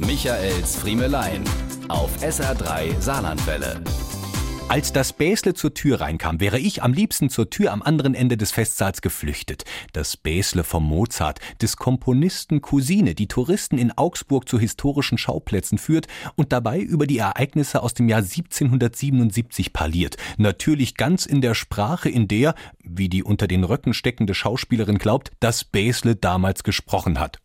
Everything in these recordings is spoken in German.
Michaels Friemelein auf SR3 Saarlandwelle. Als das Bäsle zur Tür reinkam, wäre ich am liebsten zur Tür am anderen Ende des Festsaals geflüchtet. Das Bäsle vom Mozart, des Komponisten Cousine, die Touristen in Augsburg zu historischen Schauplätzen führt und dabei über die Ereignisse aus dem Jahr 1777 parliert. Natürlich ganz in der Sprache, in der, wie die unter den Röcken steckende Schauspielerin glaubt, das Bäsle damals gesprochen hat.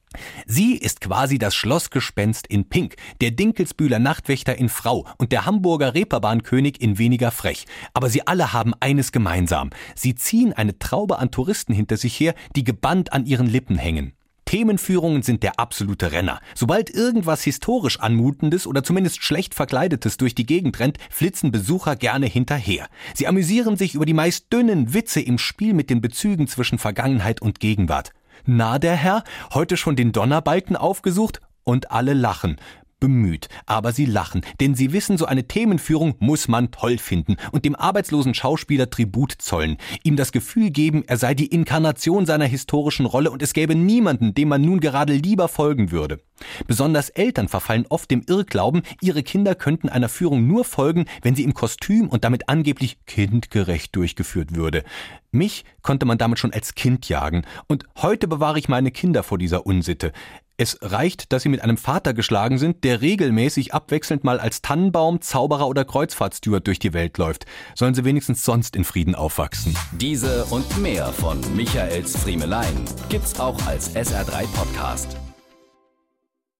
Sie ist quasi das Schlossgespenst in Pink, der Dinkelsbühler Nachtwächter in Frau und der Hamburger Reeperbahnkönig in weniger frech. Aber sie alle haben eines gemeinsam. Sie ziehen eine Traube an Touristen hinter sich her, die gebannt an ihren Lippen hängen. Themenführungen sind der absolute Renner. Sobald irgendwas historisch anmutendes oder zumindest schlecht verkleidetes durch die Gegend rennt, flitzen Besucher gerne hinterher. Sie amüsieren sich über die meist dünnen Witze im Spiel mit den Bezügen zwischen Vergangenheit und Gegenwart. Na, der Herr, heute schon den Donnerbalken aufgesucht? Und alle lachen bemüht, aber sie lachen, denn sie wissen, so eine Themenführung muss man toll finden und dem arbeitslosen Schauspieler Tribut zollen, ihm das Gefühl geben, er sei die Inkarnation seiner historischen Rolle und es gäbe niemanden, dem man nun gerade lieber folgen würde. Besonders Eltern verfallen oft dem Irrglauben, ihre Kinder könnten einer Führung nur folgen, wenn sie im Kostüm und damit angeblich kindgerecht durchgeführt würde. Mich konnte man damit schon als Kind jagen, und heute bewahre ich meine Kinder vor dieser Unsitte. Es reicht, dass sie mit einem Vater geschlagen sind, der regelmäßig abwechselnd mal als Tannenbaum, Zauberer oder Kreuzfahrtsteward durch die Welt läuft. Sollen sie wenigstens sonst in Frieden aufwachsen. Diese und mehr von Michaels Friemelein gibt's auch als SR3 Podcast.